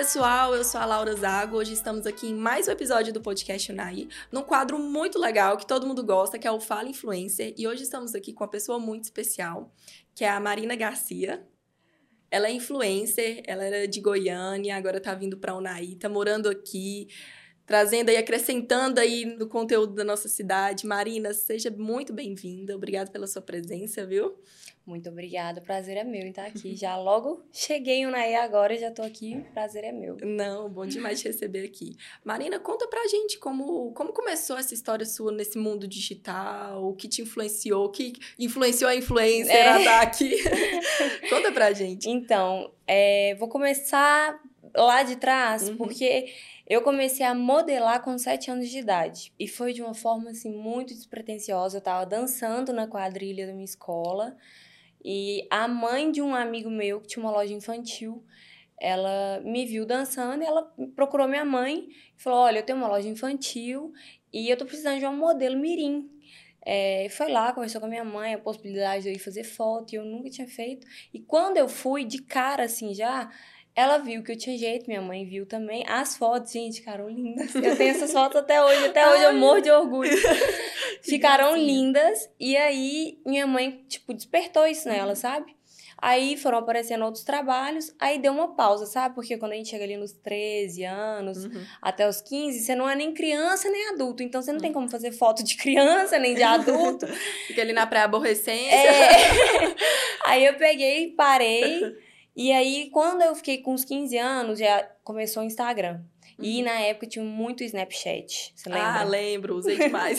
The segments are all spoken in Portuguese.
Pessoal. Eu sou a Laura Zago. Hoje estamos aqui em mais um episódio do podcast Unai, num quadro muito legal que todo mundo gosta, que é o Fala Influencer. E hoje estamos aqui com uma pessoa muito especial, que é a Marina Garcia. Ela é influencer, ela era de Goiânia, agora tá vindo para Unai, tá morando aqui, trazendo aí, acrescentando aí no conteúdo da nossa cidade. Marina, seja muito bem-vinda. Obrigada pela sua presença, viu? Muito obrigada, o prazer é meu em estar aqui. Já logo cheguei em Unaí agora e já estou aqui, o prazer é meu. Não, bom demais te receber aqui. Marina, conta pra gente como, como começou essa história sua nesse mundo digital, o que te influenciou, o que influenciou a influencer é. a aqui. conta pra gente. Então, é, vou começar lá de trás, uhum. porque eu comecei a modelar com sete anos de idade. E foi de uma forma, assim, muito despretensiosa. Eu estava dançando na quadrilha da minha escola. E a mãe de um amigo meu que tinha uma loja infantil, ela me viu dançando e ela procurou minha mãe e falou: Olha, eu tenho uma loja infantil e eu tô precisando de um modelo mirim. É, foi lá, conversou com a minha mãe a possibilidade de eu ir fazer foto e eu nunca tinha feito. E quando eu fui, de cara assim já, ela viu que eu tinha jeito, minha mãe viu também. As fotos, gente, ficaram lindas. Eu tenho essas fotos até hoje, até hoje eu morro de orgulho. ficaram lindas. E aí, minha mãe, tipo, despertou isso nela, uhum. sabe? Aí foram aparecendo outros trabalhos, aí deu uma pausa, sabe? Porque quando a gente chega ali nos 13 anos, uhum. até os 15, você não é nem criança nem adulto. Então você não uhum. tem como fazer foto de criança nem de adulto. Fica ali na pré-aborrecência. É. aí eu peguei, parei. E aí, quando eu fiquei com uns 15 anos, já começou o Instagram. E uhum. na época tinha muito Snapchat. Você lembra? Ah, lembro, usei demais.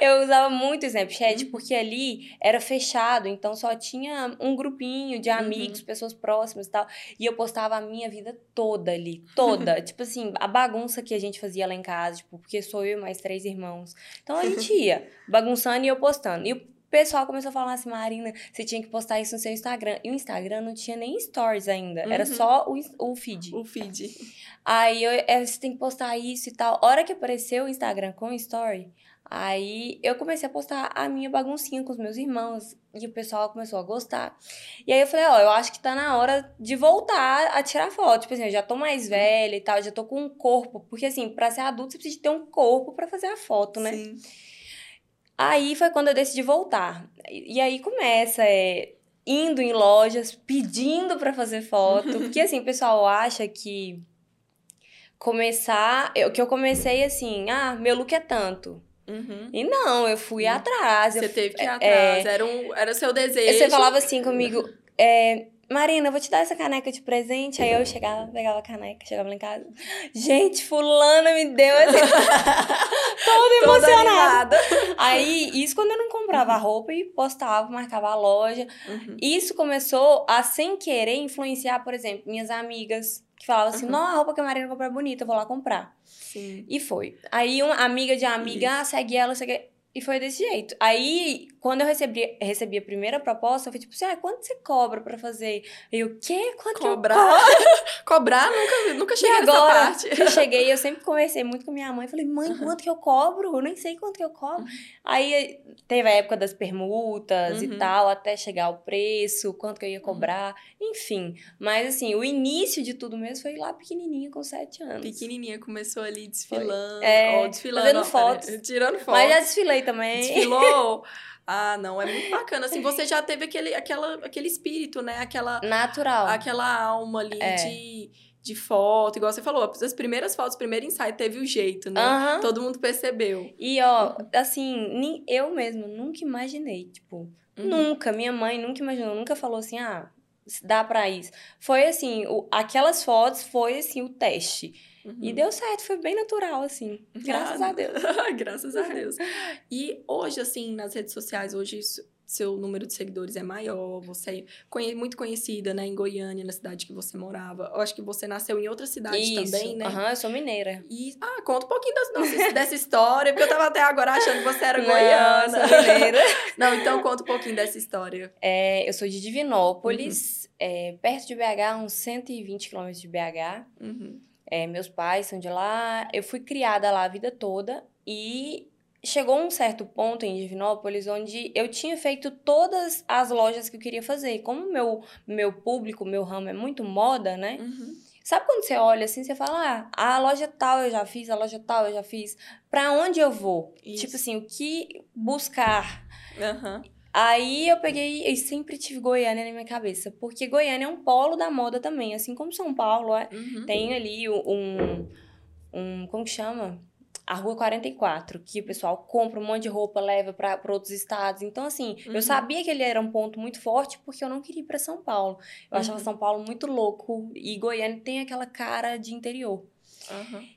eu usava muito Snapchat uhum. porque ali era fechado, então só tinha um grupinho de amigos, uhum. pessoas próximas e tal. E eu postava a minha vida toda ali, toda. tipo assim, a bagunça que a gente fazia lá em casa, tipo, porque sou eu e mais três irmãos. Então a gente ia bagunçando e eu postando. E o pessoal começou a falar assim, Marina, você tinha que postar isso no seu Instagram. E o Instagram não tinha nem stories ainda, uhum. era só o, o feed. O feed. Aí eu, é, você tem que postar isso e tal. A hora que apareceu o Instagram com story, aí eu comecei a postar a minha baguncinha com os meus irmãos. E o pessoal começou a gostar. E aí eu falei, ó, eu acho que tá na hora de voltar a tirar foto. Tipo assim, eu já tô mais uhum. velha e tal, já tô com um corpo. Porque assim, pra ser adulto, você precisa ter um corpo para fazer a foto, né? Sim. Aí foi quando eu decidi voltar. E aí começa, é, indo em lojas, pedindo para fazer foto. Porque assim, o pessoal acha que começar. Eu, que eu comecei assim, ah, meu look é tanto. Uhum. E não, eu fui uhum. atrás. Você eu, teve que ir é, atrás, é, era, um, era o seu desejo. Você falava assim comigo, é, Marina, eu vou te dar essa caneca de presente. Aí eu chegava, pegava a caneca, chegava lá em casa. Gente, fulana me deu essa. Toda emocionada. Aí, isso quando eu não comprava uhum. roupa e postava, marcava a loja. Uhum. Isso começou a, sem querer, influenciar, por exemplo, minhas amigas. Que falavam assim, uhum. não, a roupa que a Marina comprou é bonita, eu vou lá comprar. Sim. E foi. Aí, uma amiga de amiga, ah, segue ela, segue... E foi desse jeito. Aí, quando eu recebi, recebi a primeira proposta, eu fui tipo assim, ah, quanto você cobra pra fazer? E o quê? Quanto Cobrar? Cobrar? Nunca, nunca cheguei e agora, nessa parte. eu cheguei, eu sempre conversei muito com minha mãe. Falei, mãe, quanto que eu cobro? Eu nem sei quanto que eu cobro. Uhum. Aí, teve a época das permutas uhum. e tal, até chegar o preço, quanto que eu ia cobrar. Uhum. Enfim. Mas, assim, o início de tudo mesmo foi lá pequenininha, com sete anos. Pequenininha, começou ali desfilando. Foi. É, ó, desfilando. Fazendo ó, fotos. tirando fotos. Mas já desfilei também. Desfilou. Ah, não, é muito bacana. Assim, você já teve aquele, aquela, aquele espírito, né? Aquela. Natural. Aquela alma ali é. de, de foto, igual você falou. As primeiras fotos, o primeiro ensaio teve o jeito, né? Todo mundo percebeu. E, ó, assim, eu mesmo nunca imaginei, tipo. Uhum. Nunca. Minha mãe nunca imaginou, nunca falou assim, ah, dá pra isso. Foi assim, o, aquelas fotos foi assim, o teste. Uhum. E deu certo, foi bem natural, assim. Graças ah, a Deus. graças a Deus. E hoje, assim, nas redes sociais, hoje seu número de seguidores é maior, você é muito conhecida, né, em Goiânia, na cidade que você morava. Eu acho que você nasceu em outra cidade Isso. também, né? Aham, uhum, eu sou mineira. E, ah, conta um pouquinho das, dessa história, porque eu tava até agora achando que você era Não, goiana. Sou mineira. Não, então conta um pouquinho dessa história. É, eu sou de Divinópolis, uhum. é, perto de BH, uns 120 quilômetros de BH. Uhum. É, meus pais são de lá. Eu fui criada lá a vida toda e chegou um certo ponto em Divinópolis onde eu tinha feito todas as lojas que eu queria fazer. Como meu meu público, meu ramo é muito moda, né? Uhum. Sabe quando você olha assim, você fala, ah, a loja tal eu já fiz, a loja tal eu já fiz. Pra onde eu vou? Isso. Tipo assim, o que buscar? Aham. Aí eu peguei e sempre tive Goiânia na minha cabeça. Porque Goiânia é um polo da moda também. Assim como São Paulo é. Uhum. Tem ali um. um como que chama? A Rua 44, que o pessoal compra um monte de roupa, leva para outros estados. Então, assim, Uhum. eu sabia que ele era um ponto muito forte porque eu não queria ir para São Paulo. Eu achava Uhum. São Paulo muito louco e Goiânia tem aquela cara de interior.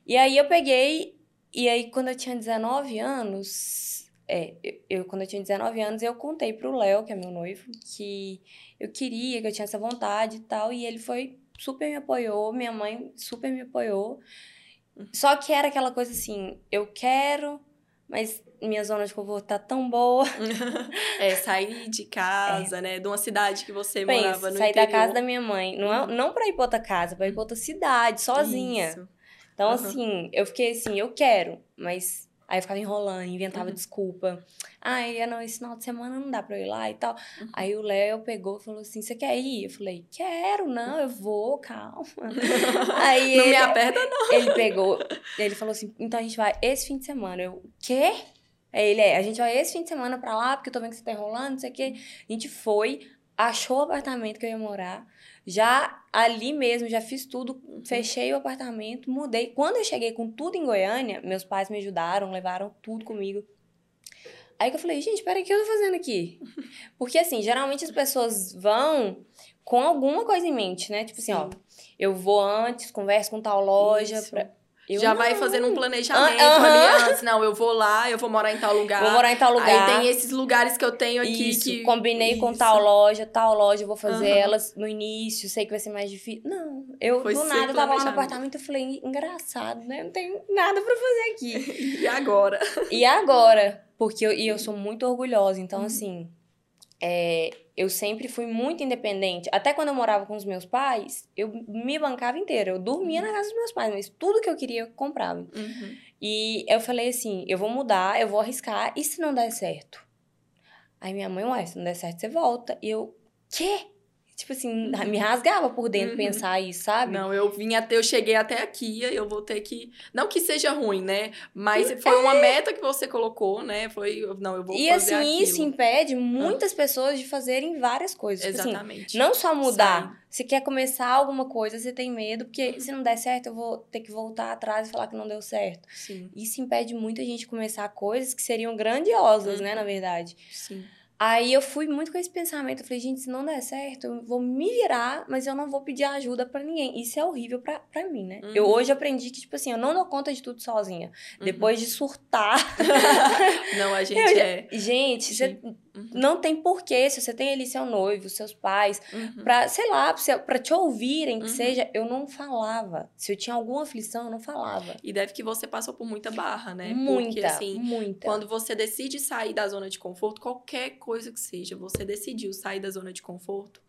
E aí eu peguei, e aí quando eu tinha 19 anos, é, eu, quando eu tinha 19 anos, eu contei pro Léo, que é meu noivo, que eu queria, que eu tinha essa vontade e tal, e ele foi, super me apoiou, minha mãe super me apoiou. Só que era aquela coisa assim, eu quero, mas minha zona de conforto tá tão boa. É, sair de casa, né? De uma cidade que você morava no sair interior. da casa da minha mãe. Não, é, não pra ir pra outra casa, pra ir pra outra cidade, sozinha. Isso. Então, Aham. assim, eu fiquei assim, eu quero, mas aí eu ficava enrolando, inventava Uhum. desculpa. Ai, não, esse final de semana não dá pra eu ir lá e tal. Uhum. Aí o Léo pegou e falou assim: você quer ir? Eu falei, quero, não, eu vou, calma. aí Não ele, me aperta, não. ele pegou, ele falou assim: então a gente vai esse fim de semana. Eu, quê? Aí ele é, a gente vai esse fim de semana pra lá, porque eu tô vendo que você tá enrolando, não sei o quê. A gente foi, achou o apartamento que eu ia morar. Já ali mesmo, já fiz tudo, fechei o apartamento, mudei. Quando eu cheguei com tudo em Goiânia, meus pais me ajudaram, levaram tudo comigo. Aí que eu falei, gente, peraí, o que eu tô fazendo aqui? Porque assim, geralmente as pessoas vão com alguma coisa em mente, né? Tipo assim, ó, eu vou antes, converso com tal loja. Pra... Eu Já vai não. fazendo um planejamento Ah, aham. ali antes. Não, eu vou lá, eu vou morar em tal lugar. Vou morar em tal lugar. Aí tem esses lugares que eu tenho aqui Isso, que. combinei com Isso. tal loja, tal loja, eu vou fazer Aham. elas no início, sei que vai ser mais difícil. Não, eu Foi do nada eu tava lá no apartamento e falei, engraçado, né? Não tenho nada pra fazer aqui. E agora? e agora? Porque eu, e eu sou muito orgulhosa, então Uhum. assim, é, eu sempre fui muito independente. Até quando eu morava com os meus pais, eu me bancava inteira. Eu dormia na casa dos meus pais, mas tudo que eu queria eu comprava. Uhum. E eu falei assim: eu vou mudar, eu vou arriscar, e se não der certo? Aí minha mãe, ué, se não der certo, você volta. E eu, quê? Tipo assim, me rasgava por dentro Uhum. pensar isso, sabe? Não, eu vim até, eu cheguei até aqui, eu vou ter que. Não que seja ruim, né? Mas foi uma meta que você colocou, né? Foi. Não, eu vou e fazer assim, aquilo. isso impede muitas pessoas de fazerem várias coisas. Tipo assim, Exatamente. não só mudar. Se quer começar alguma coisa, você tem medo, porque Uhum. se não der certo, eu vou ter que voltar atrás e falar que não deu certo. Sim, Isso impede muita gente de começar coisas que seriam grandiosas, Uhum. né, na verdade. sim. Aí eu fui muito com esse pensamento. Eu falei, gente, se não der certo, eu vou me virar, mas eu não vou pedir ajuda pra ninguém. Isso é horrível pra, pra mim, né? Uhum. Eu hoje aprendi que, tipo assim, eu não dou conta de tudo sozinha. Uhum. Depois de surtar. Não, a gente Eu é. gente, você Uhum. não tem porquê. Se você tem ali seu noivo, seus pais, Uhum. pra, sei lá, pra, te ouvirem, que Uhum. seja, eu não falava. Se eu tinha alguma aflição, eu não falava. E deve que você passou por muita barra, né? Muita, Porque, assim, muita. quando você decide sair da zona de conforto, qualquer coisa que seja, você decidiu sair da zona de conforto,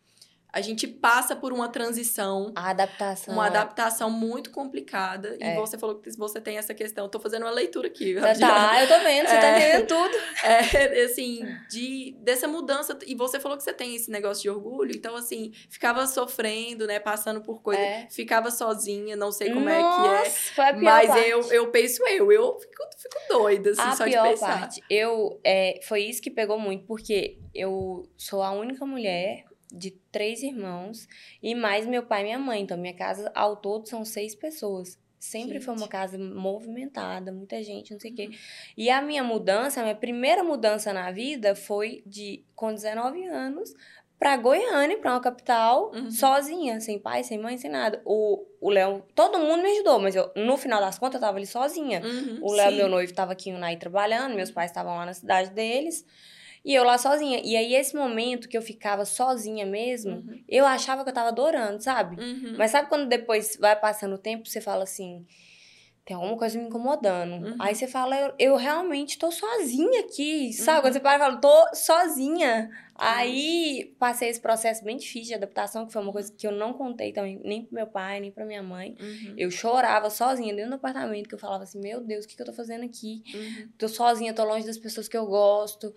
a gente passa por uma transição, A adaptação. uma é- adaptação muito complicada. E É. você falou que você tem essa questão. Tô fazendo uma leitura aqui. Tá, tá, eu tô vendo, você tá É. entendendo tudo. É, assim, de, dessa mudança. E você falou que você tem esse negócio de orgulho. Então, assim, ficava sofrendo, né? Passando por coisas. É. Ficava sozinha, não sei como é Nossa, que é. foi a pior Mas parte. eu, eu penso eu. Eu fico, fico doida, assim, a só de pior pensar. parte, eu é, foi isso que pegou muito, porque eu sou a única mulher de três irmãos e mais meu pai e minha mãe. Então, minha casa ao todo são seis pessoas. Sempre foi uma Gente. casa movimentada, muita gente, não sei o quê. E a minha mudança, a minha primeira mudança na vida foi de com 19 anos pra Goiânia, pra uma capital, Uhum. sozinha, sem pai, sem mãe, sem nada. O o Léo, todo mundo me ajudou, mas eu, no final das contas eu tava ali sozinha. Uhum, O Léo, meu noivo, tava aqui em Unai trabalhando, meus pais estavam lá na cidade deles. E eu lá sozinha. E aí, esse momento que eu ficava sozinha mesmo, Uhum, eu achava que eu tava adorando, sabe? uhum. Mas sabe quando depois vai passando o tempo, você fala assim. Tem alguma coisa me incomodando. Uhum. Aí você fala, eu, eu realmente tô sozinha aqui. Sabe? Uhum. Quando você para e fala, tô sozinha. Aí passei esse processo bem difícil de adaptação, que foi uma coisa que eu não contei também, nem pro meu pai, nem pra minha mãe. Uhum, Eu chorava sozinha dentro do apartamento, que eu falava assim, meu Deus, o que, que eu tô fazendo aqui? uhum. Tô sozinha, tô longe das pessoas que eu gosto.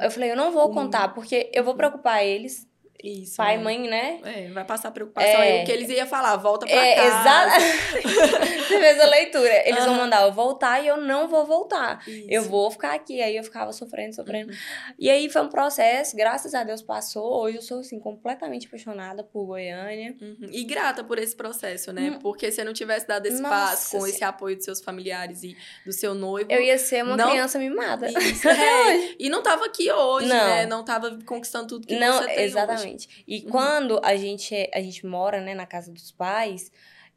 Eu falei, eu não vou Uhum. contar, porque eu vou preocupar eles. Isso, pai né? mãe, né? É, vai passar preocupação É. aí. O que eles iam falar, volta pra É, casa. exato. Você fez a leitura. Eles vão Aham. mandar eu voltar e eu não vou voltar. Eu Isso. vou ficar aqui. Aí eu ficava sofrendo, sofrendo. Uhum. E aí foi um processo, graças a Deus passou. Hoje eu sou, assim, completamente apaixonada por Goiânia. Uhum. E grata por esse processo, né? Hum. Porque se não tivesse dado esse Nossa passo com Senhora. esse apoio dos seus familiares e do seu noivo. Eu ia ser uma Não- criança mimada. Isso, é. E não tava aqui hoje, Não. né? Não tava conquistando tudo que Não, você tem hoje. Exatamente. E Uhum. quando a gente, é- a gente mora, né, na casa dos pais,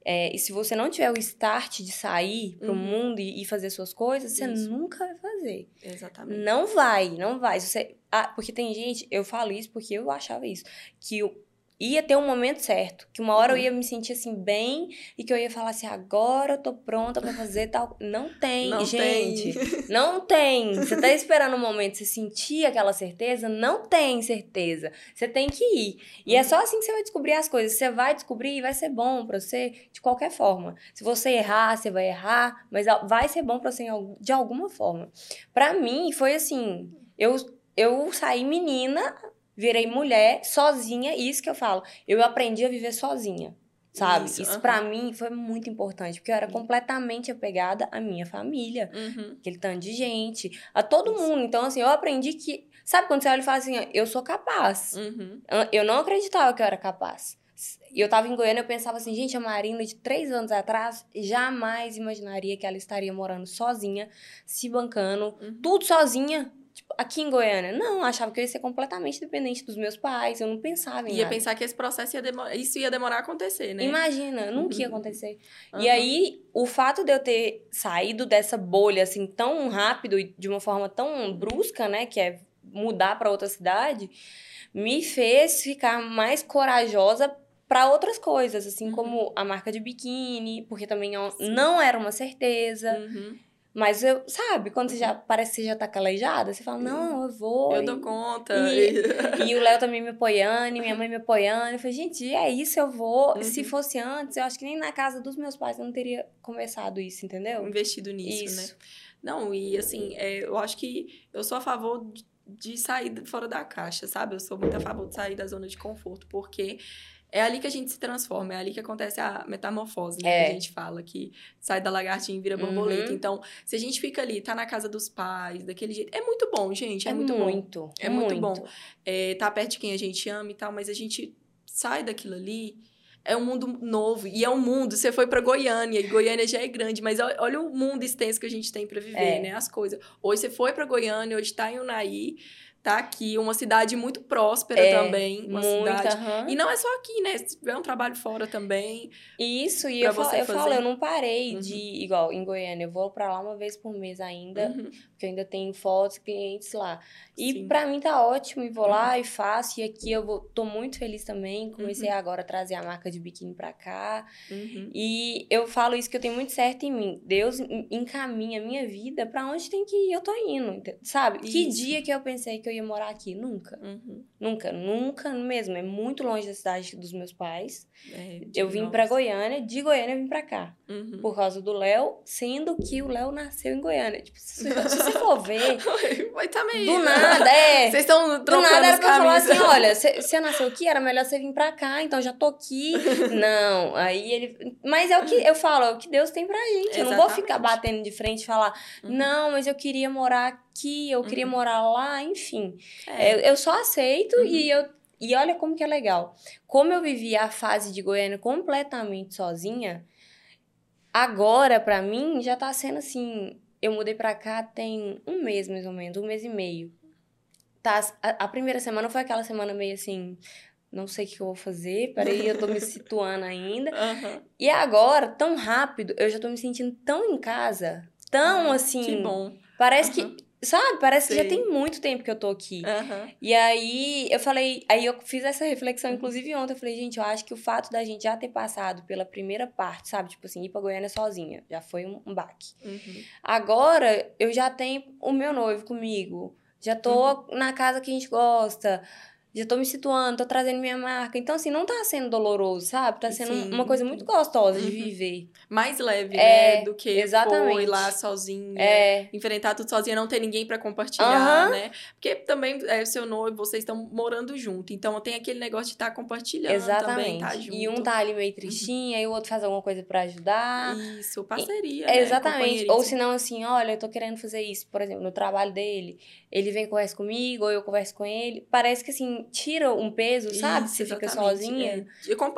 é, e se você não tiver o start de sair pro Uhum. mundo e, e fazer suas coisas, você Isso. nunca vai fazer. Exatamente. Não vai, não vai. Você, ah, porque tem gente, eu falo isso porque eu achava isso, que eu ia ter um momento certo, que uma hora eu Uhum. ia me sentir assim bem e que eu ia falar assim, agora eu tô pronta pra fazer tal. Não tem, Não gente. tem. Não tem. Você tá esperando um momento, você sentir aquela certeza? Não tem certeza. Você tem que ir. E é Uhum. só assim que você vai descobrir as coisas. Você vai descobrir e vai ser bom pra você de qualquer forma. Se você errar, você vai errar, mas vai ser bom pra você de alguma forma. Pra mim, foi assim: eu, eu saí menina, virei mulher, sozinha, e isso que eu falo. Eu aprendi a viver sozinha. Sabe? Isso, Isso, aham. pra mim foi muito importante, porque eu era completamente apegada à minha família Uhum. aquele tanto de gente, a todo mundo. Então, assim, eu aprendi que. Sabe quando você olha e fala assim, eu sou capaz. Uhum. Eu- Eu não acreditava que eu era capaz. E eu tava em Goiânia, eu pensava assim, gente, a Marina de três anos atrás jamais imaginaria que ela estaria morando sozinha, se bancando, Uhum. tudo sozinha. Tipo, aqui em Goiânia. Não, eu achava que eu ia ser completamente dependente dos meus pais. Eu não pensava em Ia nada. pensar que esse processo ia demorar. Isso ia demorar a acontecer, né? Imagina, nunca ia Uhum. acontecer. Aham. E aí, o fato de eu ter saído dessa bolha assim tão rápido e de uma forma tão brusca, né, que é mudar para outra cidade, me fez ficar mais corajosa para outras coisas, assim Uhum. como a marca de biquíni, porque também eu- não era uma certeza, Uhum. Mas eu, sabe, quando você já parece que você já tá calejada, você fala: "Não, eu vou". Eu e- dou conta. E- e o Léo também me apoiando, e minha mãe me apoiando. Eu falei, gente, é isso, eu vou. Uhum. Se fosse antes, eu acho que nem na casa dos meus pais eu não teria conversado isso, entendeu? investido nisso, né? Isso. Não, e assim, é, eu acho que eu sou a favor de, de sair fora da caixa, sabe? Eu sou muito a favor de sair da zona de conforto, porque é ali que a gente se transforma, é ali que acontece a metamorfose, né? É. Que a gente fala, que sai da lagartinha e vira borboleta. Uhum. Então, se a gente fica ali, tá na casa dos pais, daquele jeito, é muito bom, gente, é, muito, bom. muito, É muito bom. É, tá perto de quem a gente ama e tal, mas a gente sai daquilo ali. É um mundo novo. E é um mundo. Você foi pra Goiânia, e Goiânia já é grande, mas olha, o mundo extenso que a gente tem pra viver, É. né? As coisas. Hoje você foi pra Goiânia, hoje tá em Unai, tá aqui, uma cidade muito próspera É, também. Uma Muito, cidade. E não é só aqui, né? Se tiver um trabalho fora também. Isso, e eu, falo, eu falo, eu não parei Uhum. de, igual, em Goiânia, eu vou pra lá uma vez por mês ainda, Uhum. porque eu ainda tenho fotos, clientes lá. E pra mim tá ótimo, e vou lá e faço, e aqui eu vou, tô muito feliz também, comecei agora a trazer a marca de biquíni pra cá, Uhum. E eu falo isso que eu tenho muito certo em mim. Deus en- encaminha a minha vida pra onde tem que ir, eu tô indo, sabe? Que Isso. dia que eu pensei que eu ia morar aqui? Nunca. Uhum. Nunca, nunca mesmo. É muito longe da cidade dos meus pais. É, Eu vim pra nossa. Goiânia, de Goiânia eu vim pra cá. Uhum. Por causa do Léo, sendo que o Léo nasceu em Goiânia. Tipo, se, se você for ver, Vai tá meio. do nada, é. Vocês estão Do nada era pra falar assim, olha, você nasceu aqui, era melhor você vir pra cá, então já tô aqui. Não, aí ele... Mas é o que eu falo, é o que Deus tem pra gente. Eu não vou ficar Exatamente. batendo de frente e falar, Uhum. não, mas eu queria morar aqui, eu queria Uhum. morar lá, enfim. É. Eu, eu só aceito Uhum. e eu... E olha como que é legal. Como eu vivi a fase de Goiânia completamente sozinha, agora, pra mim, já tá sendo assim... Eu mudei pra cá tem um mês, mais ou menos, um mês e meio tá, a, a primeira semana foi aquela semana meio assim, não sei o que eu vou fazer, peraí, eu tô me situando ainda. Aham. E agora, tão rápido, eu já tô me sentindo tão em casa, tão assim, Que bom. parece Aham. que, sabe, parece que já tem muito tempo que eu tô aqui. Aham. E aí, eu falei, aí eu fiz essa reflexão, Uhum. inclusive ontem, eu falei, gente, eu acho que o fato da gente já ter passado pela primeira parte, sabe, tipo assim, ir pra Goiânia sozinha, já foi um, um baque. Uhum. Agora eu já tenho o meu noivo comigo. Já tô Uhum. na casa que a gente gosta. Já tô me situando, tô trazendo minha marca. Então, assim, não tá sendo doloroso, sabe? Tá sendo Sim. uma coisa muito gostosa de Uhum. viver. Mais leve, É, né? Do que exatamente. ir lá sozinha. É, Enfrentar tudo sozinha, não ter ninguém pra compartilhar, Aham. né? Porque também é o seu noivo, vocês estão morando junto. Então tem aquele negócio de estar compartilhando também, exatamente. tá junto. e um tá ali meio tristinho, aí o outro faz alguma coisa pra ajudar. Isso, parceria. É, né? exatamente. Ou se não, assim, olha, eu tô querendo fazer isso, por exemplo, no trabalho dele. Ele vem e conversa comigo, ou eu converso com ele. Parece que, assim, tira um peso, sabe? Isso, Você fica exatamente, sozinha.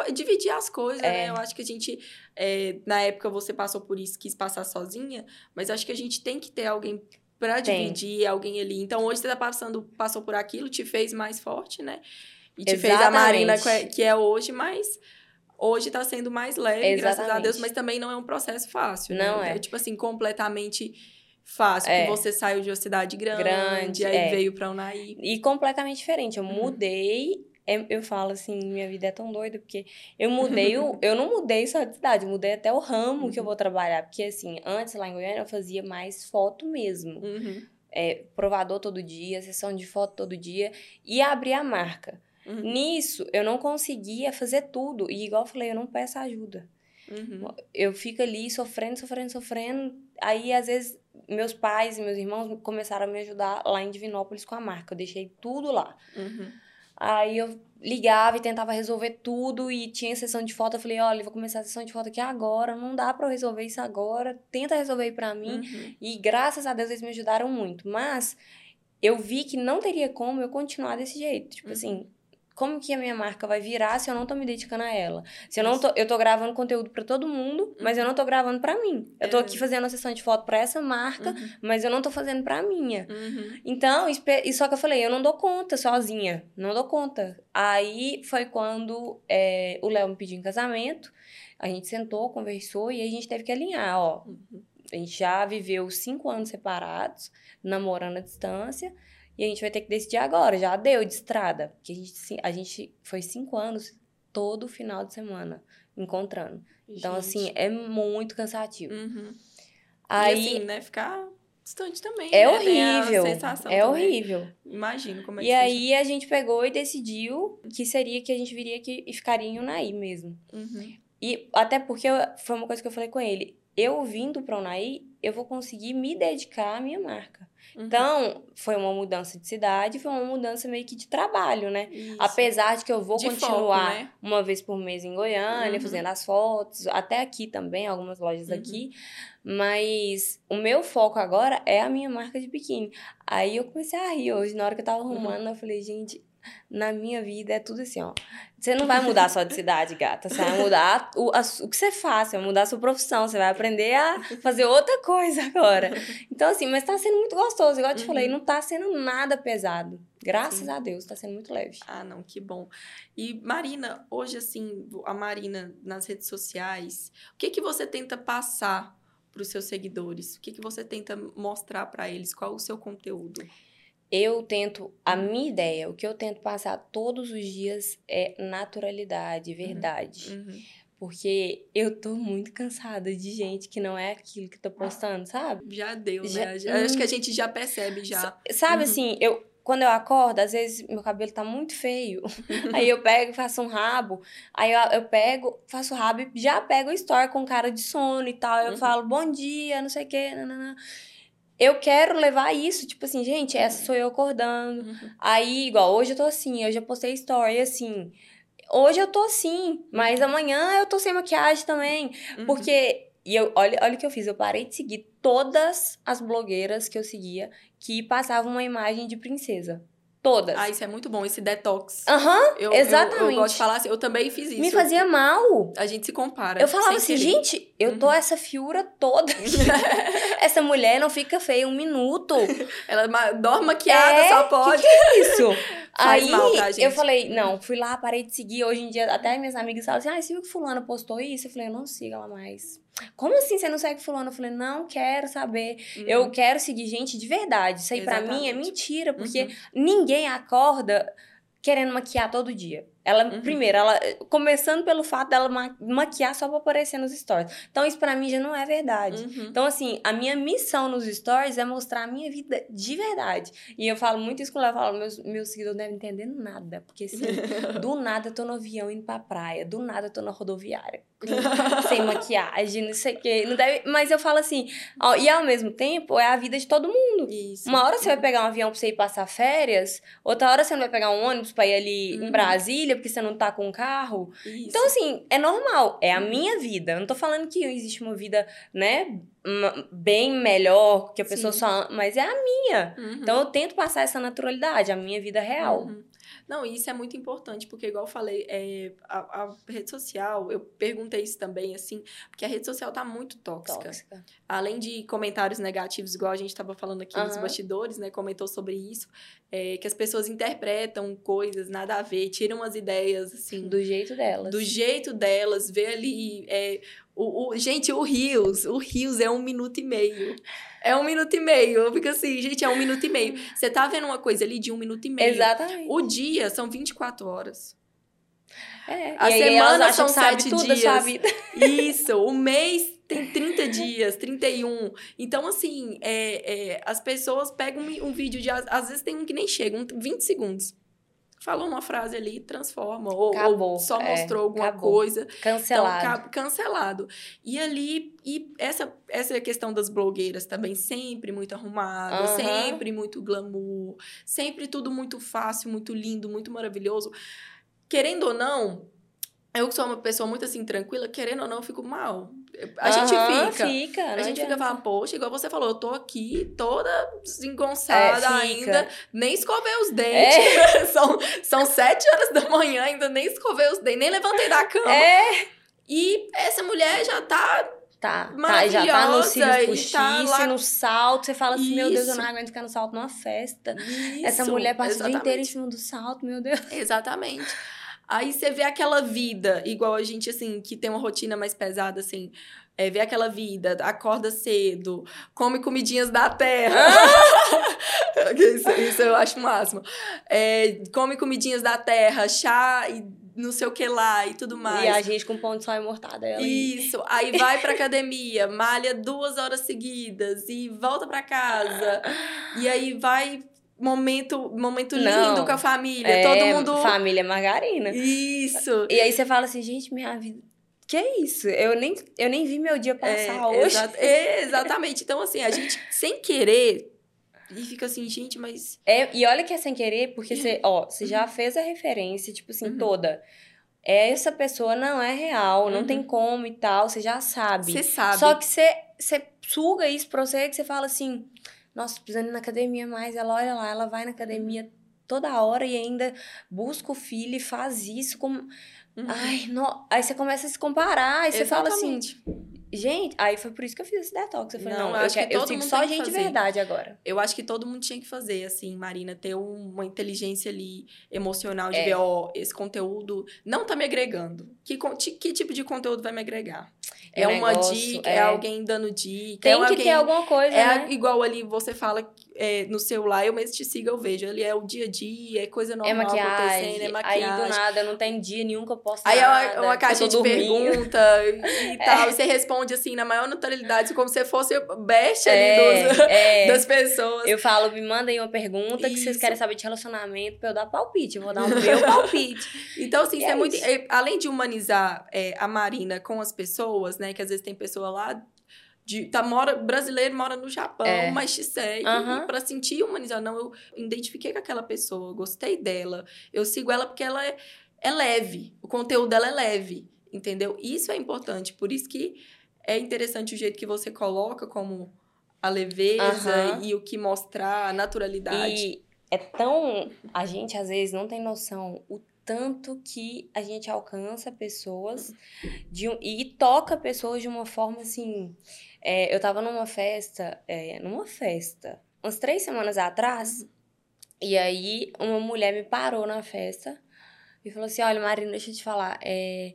é. Dividir as coisas, É. né? Eu acho que a gente, é, na época você passou por isso, quis passar sozinha, mas acho que a gente tem que ter alguém pra Tem. dividir, alguém ali. Então hoje você tá passando, passou por aquilo, te fez mais forte, né? E te fez a Marina que é, Exatamente. que é hoje, mas hoje tá sendo mais leve, graças a Exatamente. Deus, mas também não é um processo fácil, Não né? é. Tipo assim, completamente fácil, É. porque você saiu de uma cidade grande, Grande, aí é. veio pra Unai. E completamente diferente. Eu Uhum. mudei. é- Eu falo assim, minha vida é tão doida, porque eu mudei o. Eu não mudei só de cidade, eu mudei até o ramo que eu Uhum. vou trabalhar. Porque, assim, antes lá em Goiânia eu fazia mais foto mesmo. Uhum, É, provador todo dia, sessão de foto todo dia. E abrir a marca. uhum, Nisso, eu não conseguia fazer tudo. E, igual eu falei, eu não peço ajuda. uhum. Eu fico ali sofrendo, sofrendo, sofrendo. Aí, às vezes, meus pais e meus irmãos começaram a me ajudar lá em Divinópolis com a marca. Eu deixei tudo lá. Uhum. Aí eu ligava e tentava resolver tudo e tinha sessão de foto. Eu falei, olha, vou começar a sessão de foto aqui agora. Não dá pra eu resolver isso agora. Tenta resolver pra mim. Uhum. E graças a Deus eles me ajudaram muito. Mas eu vi que não teria como eu continuar desse jeito. Tipo Uhum. assim, como que a minha marca vai virar se eu não tô me dedicando a ela? Se eu não tô, eu tô gravando conteúdo pra todo mundo, mas eu não tô gravando pra mim. Eu tô É. aqui fazendo a sessão de foto pra essa marca, Uhum. mas eu não tô fazendo pra minha. Uhum. Então, e só que eu falei, eu não dou conta sozinha, não dou conta. Aí foi quando é, o Léo me pediu em casamento, a gente sentou, conversou e a gente teve que alinhar, ó. Uhum. A gente já viveu cinco anos separados, namorando à distância, e a gente vai ter que decidir agora, já deu de estrada. Porque a gente, a gente foi cinco anos todo final de semana encontrando. Então, Gente. assim, é muito cansativo. Uhum. Aí E assim, né? Ficar distante também. é né? Horrível. É também. horrível. Imagino como é que E seja. aí a gente pegou e decidiu que seria que a gente viria aqui e ficaria em Unai mesmo. Uhum. E até porque eu- foi uma coisa que eu falei com ele. Eu vindo pra Unai, eu vou conseguir me dedicar à minha marca. Uhum. Então, foi uma mudança de cidade, foi uma mudança meio que de trabalho, né? Isso. Apesar de que eu vou De foco, continuar né? uma vez por mês em Goiânia, Uhum. fazendo as fotos, até aqui também, algumas lojas Uhum. aqui. Mas o meu foco agora é a minha marca de biquíni. Aí eu comecei a rir hoje, na hora que eu tava Uhum. arrumando, eu falei, gente, na minha vida é tudo assim, ó. Você não vai mudar só de cidade, gata. Você vai mudar o, a- o que você faz, você vai mudar a sua profissão, você vai aprender a fazer outra coisa agora. Então, assim, mas tá sendo muito gostoso. Igual eu te Uhum. falei, não tá sendo nada pesado. Graças Sim. a Deus, tá sendo muito leve. Ah, não, que bom. E Marina, hoje assim, a Marina nas redes sociais, o que que você tenta passar para os seus seguidores? O que que você tenta mostrar para eles? Qual o seu conteúdo? Eu tento, a minha ideia, o que eu tento passar todos os dias é naturalidade, verdade. Uhum. Porque eu tô muito cansada de gente que não é aquilo que tá postando, sabe? Já deu, Já- né? Já- Acho que a gente já percebe já. Sabe Uhum. assim, eu quando eu acordo, às vezes meu cabelo tá muito feio. aí eu pego e faço um rabo. Aí eu, eu pego, faço o rabo e já pego o story com cara de sono e tal. Eu Uhum. falo, bom dia, não sei o quê. nananã. Eu quero levar isso, tipo assim, gente, essa sou eu acordando. Uhum. Aí, igual, hoje eu tô assim, eu postei story assim. Hoje eu tô assim, mas amanhã eu tô sem maquiagem também. Uhum. Porque, e eu, olha, olha o que eu fiz, eu parei de seguir todas as blogueiras que eu seguia que passavam uma imagem de princesa. Todas. Ah, isso é muito bom, esse detox. Aham, Eu, eu- exatamente. Eu, gosto de falar assim, eu também fiz isso. me fazia mal. A gente se compara. Eu falava assim, querer. gente, eu tô Uhum. essa fiura toda. essa mulher não fica feia um minuto. Ela ma- dorme maquiada, É, só pode. Que que é isso? Aí mal gente. eu falei, não, fui lá, parei de seguir. Hoje em dia, até minhas amigas falam assim: ah, você viu que fulano postou isso? Eu falei, eu não sigo ela mais. Como assim você não segue fulano? Eu falei, não quero saber. Uhum. Eu quero seguir gente de verdade. Isso aí pra mim é Exatamente. mentira, porque Uhum. ninguém acorda querendo maquiar todo dia. Ela, uhum. primeiro, ela começando pelo fato dela ma maquiar só pra aparecer nos stories. Então, isso para mim já não é verdade. Uhum. Então, assim, a minha missão nos stories é mostrar a minha vida de verdade. E eu falo muito isso com ela, eu falo, meus, meus seguidores não devem entender nada. Porque, assim, do nada eu tô no avião indo pra praia, do nada eu tô na rodoviária. sem maquiagem, não sei o quê. Não deve... Mas eu falo assim, ó, e ao mesmo tempo é a vida de todo mundo. Isso. Uma hora você vai pegar um avião pra você ir passar férias, outra hora você não vai pegar um ônibus pra ir ali uhum. em Brasília, porque você não tá com um carro. Isso. Então, assim, é normal, é a minha vida. Eu não tô falando que existe uma vida, né, bem melhor, que a pessoa Sim. só. Mas é a minha. Uhum. Então eu tento passar essa naturalidade, a minha vida real. Uhum. Não, isso é muito importante, porque, igual eu falei, é, a, a, rede social, eu perguntei isso também, assim, porque a rede social tá muito tóxica. tóxica. Além de comentários negativos, igual a gente estava falando aqui uhum. nos bastidores, né? Comentou sobre isso, é, que as pessoas interpretam coisas nada a ver, tiram as ideias, assim. Do jeito delas. Do jeito delas, vê ali. É, o, o, gente, o Rios, o Rios é um minuto e meio. É um minuto e meio. Eu fico assim, gente, é um minuto e meio. Você tá vendo uma coisa ali de um minuto e meio. Exatamente. O dia são 24 horas. É, a semana são sete dias. Isso, o mês tem 30 dias, 31. Então, assim, é, é, as pessoas pegam um, um vídeo de. Às vezes tem um que nem chega, um, 20 segundos falou uma frase ali, transforma. Ou, ou só é, mostrou alguma acabou. coisa. Cancelado. Então, cancelado. E ali, e essa, essa questão das blogueiras também, sempre muito arrumada, uhum. sempre muito glamour, sempre tudo muito fácil, muito lindo, muito maravilhoso. Querendo ou não, eu que sou uma pessoa muito assim, tranquila, querendo ou não, eu fico mal. A uhum, gente fica. fica a gente fica falando, poxa, igual você falou, eu tô aqui toda desengonçada é, ainda, nem escovei os dentes. É. são, são sete horas da manhã, ainda nem escovei os dentes, nem levantei da cama. É. E essa mulher já tá Tá, tá, já tá no cílios postiço, tá lá... no salto. Você fala assim, Isso. meu Deus, eu não aguento ficar no salto numa festa. Isso, Essa mulher passa o dia inteiro em cima do salto, meu Deus. Exatamente. Aí você vê aquela vida, igual a gente, assim, que tem uma rotina mais pesada, assim. É, vê aquela vida, acorda cedo, come comidinhas da terra. Isso, isso, eu acho o máximo. É, come comidinhas da terra, chá e não sei o que lá e tudo mais. E a gente com pão de sal e mortadela. Isso. Aí vai pra academia, malha duas horas seguidas e volta pra casa. e aí vai momento, momento lindo Não, com a família, é, todo mundo... Família margarina. Isso. E aí você fala assim, gente, minha vida... Que é isso? Eu nem, eu nem vi meu dia passar é, hoje. Exa é, exatamente. Então, assim, a gente, sem querer, e fica assim, gente, mas... É, e olha que é sem querer, porque você, ó, você já uhum. fez a referência, tipo assim, uhum. toda essa pessoa não é real, não uhum. tem como e tal, você já sabe. Você sabe. Só que você, você suga isso pra você que você fala assim, nossa, precisando ir na academia mais. Ela olha lá, ela vai na academia toda hora e ainda busca o filho e faz isso como. Uhum. Ai, não. Aí você começa a se comparar, aí você Exatamente. fala assim. Gente, aí foi por isso que eu fiz esse detox. Eu falei, não, não eu, eu, eu sigo só gente de verdade agora. Eu acho que todo mundo tinha que fazer, assim, Marina, ter uma inteligência ali emocional de é. ver, ó, esse conteúdo não tá me agregando. Que, que tipo de conteúdo vai me agregar? É, é uma negócio, dica, é. é. alguém dando dica. Tem é que alguém, ter alguma coisa. É né? igual ali você fala é, no celular, eu mesmo te sigo, eu vejo. Ali é o dia a dia, é coisa normal é acontecendo, é maquiagem. Aí do nada, não tem dia nenhum que eu posso Aí nada, é uma, uma caixinha de pergunta e tal. E você responde assim, na maior naturalidade, como se fosse best ali dos, das pessoas. Eu falo, me mandem uma pergunta Isso. que vocês querem saber de relacionamento pra eu dar palpite. Eu vou dar o meu palpite. Então, assim, isso é, muito. além de humanizar a Marina com as pessoas, né? Que às vezes tem pessoa lá de tá mora brasileiro mora no Japão, é. mas te segue uhum. para sentir humanizar. Não, eu identifiquei com aquela pessoa, gostei dela, eu sigo ela porque ela é, é leve, o conteúdo dela é leve, entendeu? Isso é importante, por isso que é interessante o jeito que você coloca como a leveza uhum. e o que mostrar, a naturalidade. E é tão. A gente às vezes não tem noção o tanto que a gente alcança pessoas de um, e toca pessoas de uma forma assim. É, eu tava numa festa, é, numa festa, umas três semanas atrás, e aí uma mulher me parou na festa e falou assim: Olha, Marina, deixa eu te falar, é,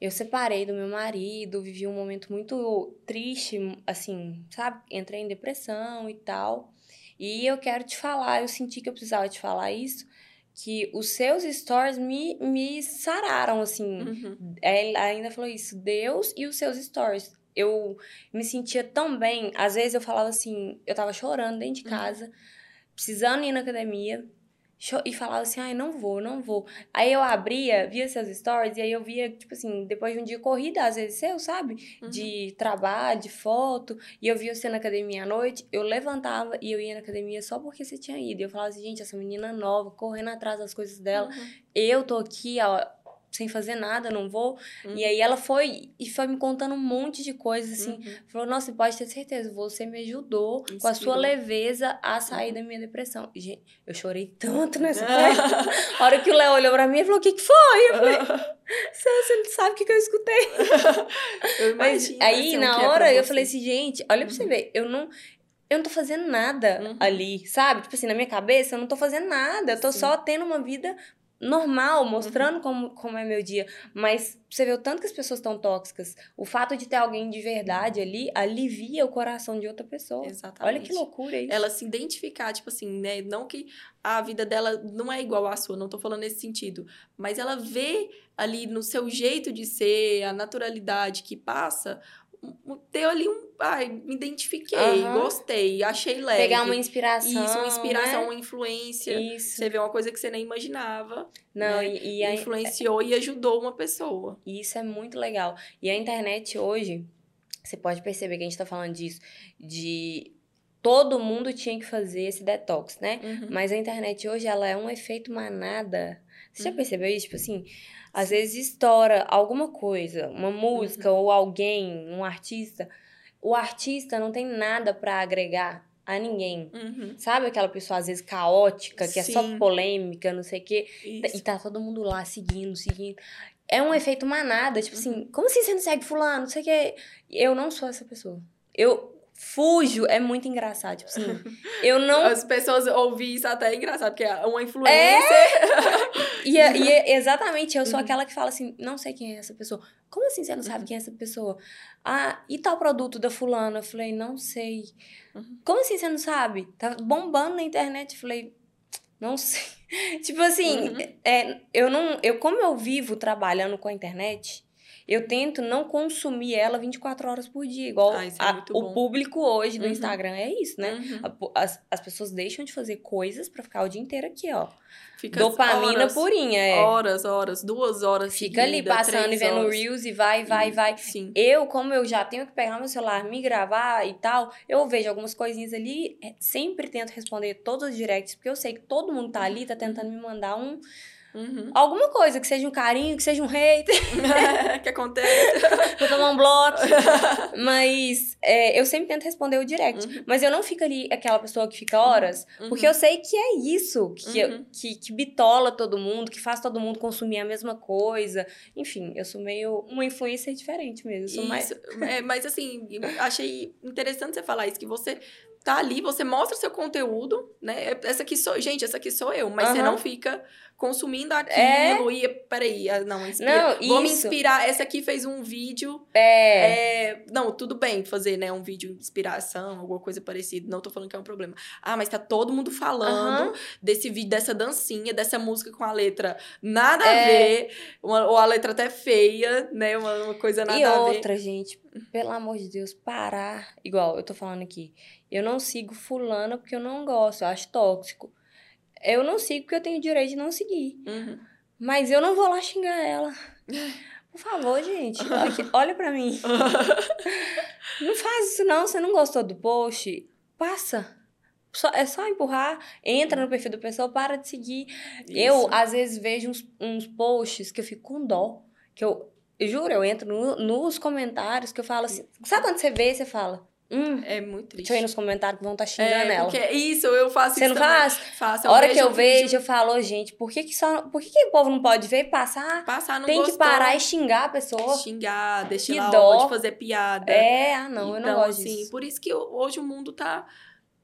eu separei do meu marido, vivi um momento muito triste, assim, sabe? Entrei em depressão e tal. E eu quero te falar, eu senti que eu precisava te falar isso, que os seus stories me, me sararam, assim. Uhum. Ela ainda falou isso, Deus e os seus stories. Eu me sentia tão bem. Às vezes eu falava assim, eu tava chorando dentro de Uhum. casa, precisando ir na academia, e falava assim, ai, não vou, não vou. Aí eu abria, via seus stories, e aí eu via, tipo assim, depois de um dia corrida, às vezes seu, sabe? Uhum. De trabalho, de foto, e eu via você na academia à noite, eu levantava e eu ia na academia só porque você tinha ido. E eu falava assim, gente, essa menina nova, correndo atrás das coisas dela, Uhum. eu tô aqui, ó, sem fazer nada, não vou. Uhum. E aí ela foi e foi me contando um monte de coisas, assim. Uhum. Falou, nossa, pode ter certeza, você me ajudou com a sua Inspirou. leveza a Uhum. sair da minha depressão. E, gente, eu chorei tanto nessa festa. a hora que o Léo olhou pra mim e falou, o que que foi? Eu falei, você, não sabe o que que eu escutei. Eu Mas aí, assim, na é hora, eu você. falei assim, gente, olha pra você Uhum. ver, eu não... Eu não tô fazendo nada Uhum. ali, sabe? Tipo assim, na minha cabeça, eu não tô fazendo nada. Eu tô Sim. só tendo uma vida normal, mostrando como, como é meu dia. Mas você vê o tanto que as pessoas estão tóxicas. O fato de ter alguém de verdade ali alivia o coração de outra pessoa. Exatamente. Olha que loucura isso. ela se identificar, tipo assim, né? Não que a vida dela não é igual à sua, não tô falando nesse sentido. Mas ela vê ali no seu jeito de ser, a naturalidade que passa, ter ali um. Ai, me identifiquei, Aham. gostei, achei leve. Pegar uma inspiração. Isso, uma inspiração, né? uma influência. Isso. Você vê uma coisa que você nem imaginava, Não, né? e, e a- influenciou e ajudou uma pessoa. Isso é muito legal. E a internet hoje, você pode perceber que a gente tá falando disso, de todo mundo tinha que fazer esse detox, né? Uhum. Mas a internet hoje, ela é um efeito manada. Você já Uhum. percebeu isso? Tipo assim, às vezes estoura alguma coisa, uma música Uhum. ou alguém, um artista. O artista não tem nada pra agregar a ninguém. Uhum. Sabe aquela pessoa, às vezes, caótica, que é só Sim. polêmica, não sei o quê. Isso. E tá todo mundo lá seguindo, seguindo. É um efeito manada, tipo Uhum. assim, como assim você não segue fulano? Não sei o quê. Eu não sou essa pessoa. Eu fujo, é muito engraçado. Tipo assim, eu não. As pessoas ouvem isso até é engraçado, porque é uma influência. E, é- e é- exatamente, eu sou Uhum. aquela que fala assim, não sei quem é essa pessoa. Como assim você não sabe Uhum. quem é essa pessoa? Ah, e tal produto da fulana? Eu falei, não sei. Uhum. Como assim você não sabe? Tá bombando na internet. Eu falei, não sei. tipo assim, Uhum. é, eu não. Eu, como eu vivo trabalhando com a internet, eu tento não consumir ela 24 horas por dia. Igual Ah, é a- o público hoje do Uhum. Instagram é isso, né? Uhum. A As, as pessoas deixam de fazer coisas pra ficar o dia inteiro aqui, ó. Fica Dopamina horas, purinha, é. Horas, horas, duas horas. Fica ali seguida, passando e vendo horas. Reels e vai, vai, vai. Sim. Eu, como eu já tenho que pegar meu celular, me gravar e tal, eu vejo algumas coisinhas ali, é, sempre tento responder todos os directs, porque eu sei que todo mundo tá ali, tá tentando me mandar um Uhum. alguma coisa, que seja um carinho, que seja um hater, que acontece? pra eu tomar um bloco. Mas é, eu sempre tento responder o direct. Uhum. Mas eu não fico ali aquela pessoa que fica horas, porque eu sei que é isso, que, eu- Uhum. que, que bitola todo mundo, que faz todo mundo consumir a mesma coisa. Enfim, eu sou meio uma influência diferente mesmo. Sou mais... Isso, é, mas assim, achei interessante você falar isso, que você tá ali, você mostra seu conteúdo, né? Essa aqui sou, gente, essa aqui sou eu, mas você Aham. não fica consumindo aquilo e, peraí, ah, não, inspira, Não, vou me inspirar, essa aqui fez um vídeo, É. é, não, tudo bem fazer, né, um vídeo de inspiração, alguma coisa parecida, não tô falando que é um problema. Ah, mas tá todo mundo falando Aham. desse vídeo, dessa dancinha, dessa música com a letra nada a É. ver, uma- ou a letra até feia, né, uma, uma coisa nada E a ver. outra, gente, pelo amor de Deus, parar. Igual eu tô falando aqui. Eu não sigo fulana porque eu não gosto, eu acho tóxico. Eu não sigo porque eu tenho direito de não seguir. Uhum. Mas eu não vou lá xingar ela. Por favor, gente, olha, olha pra mim. Não faz isso não, você não gostou do post? Passa. Só- é só empurrar, entra no perfil da pessoa, para de seguir. Eu, Isso. às vezes, vejo uns, uns posts que eu fico com dó. Que eu, eu juro, eu entro no- nos comentários que eu falo assim. Sabe quando você vê e você fala? Hum, É muito triste. deixa eu ir nos comentários que vão estar xingando é, ela. isso, eu faço Você isso não também. faz? Faço. A hora que eu vídeo, vejo, eu falo, "Ô, gente, por que que só. Por que, que o povo não pode ver e passar? Passar, não Tem que gostou, parar e xingar a pessoa. xingar, deixar Que dó. de fazer piada. É, ah, não, eu não então, gosto assim, disso. por isso que hoje o mundo tá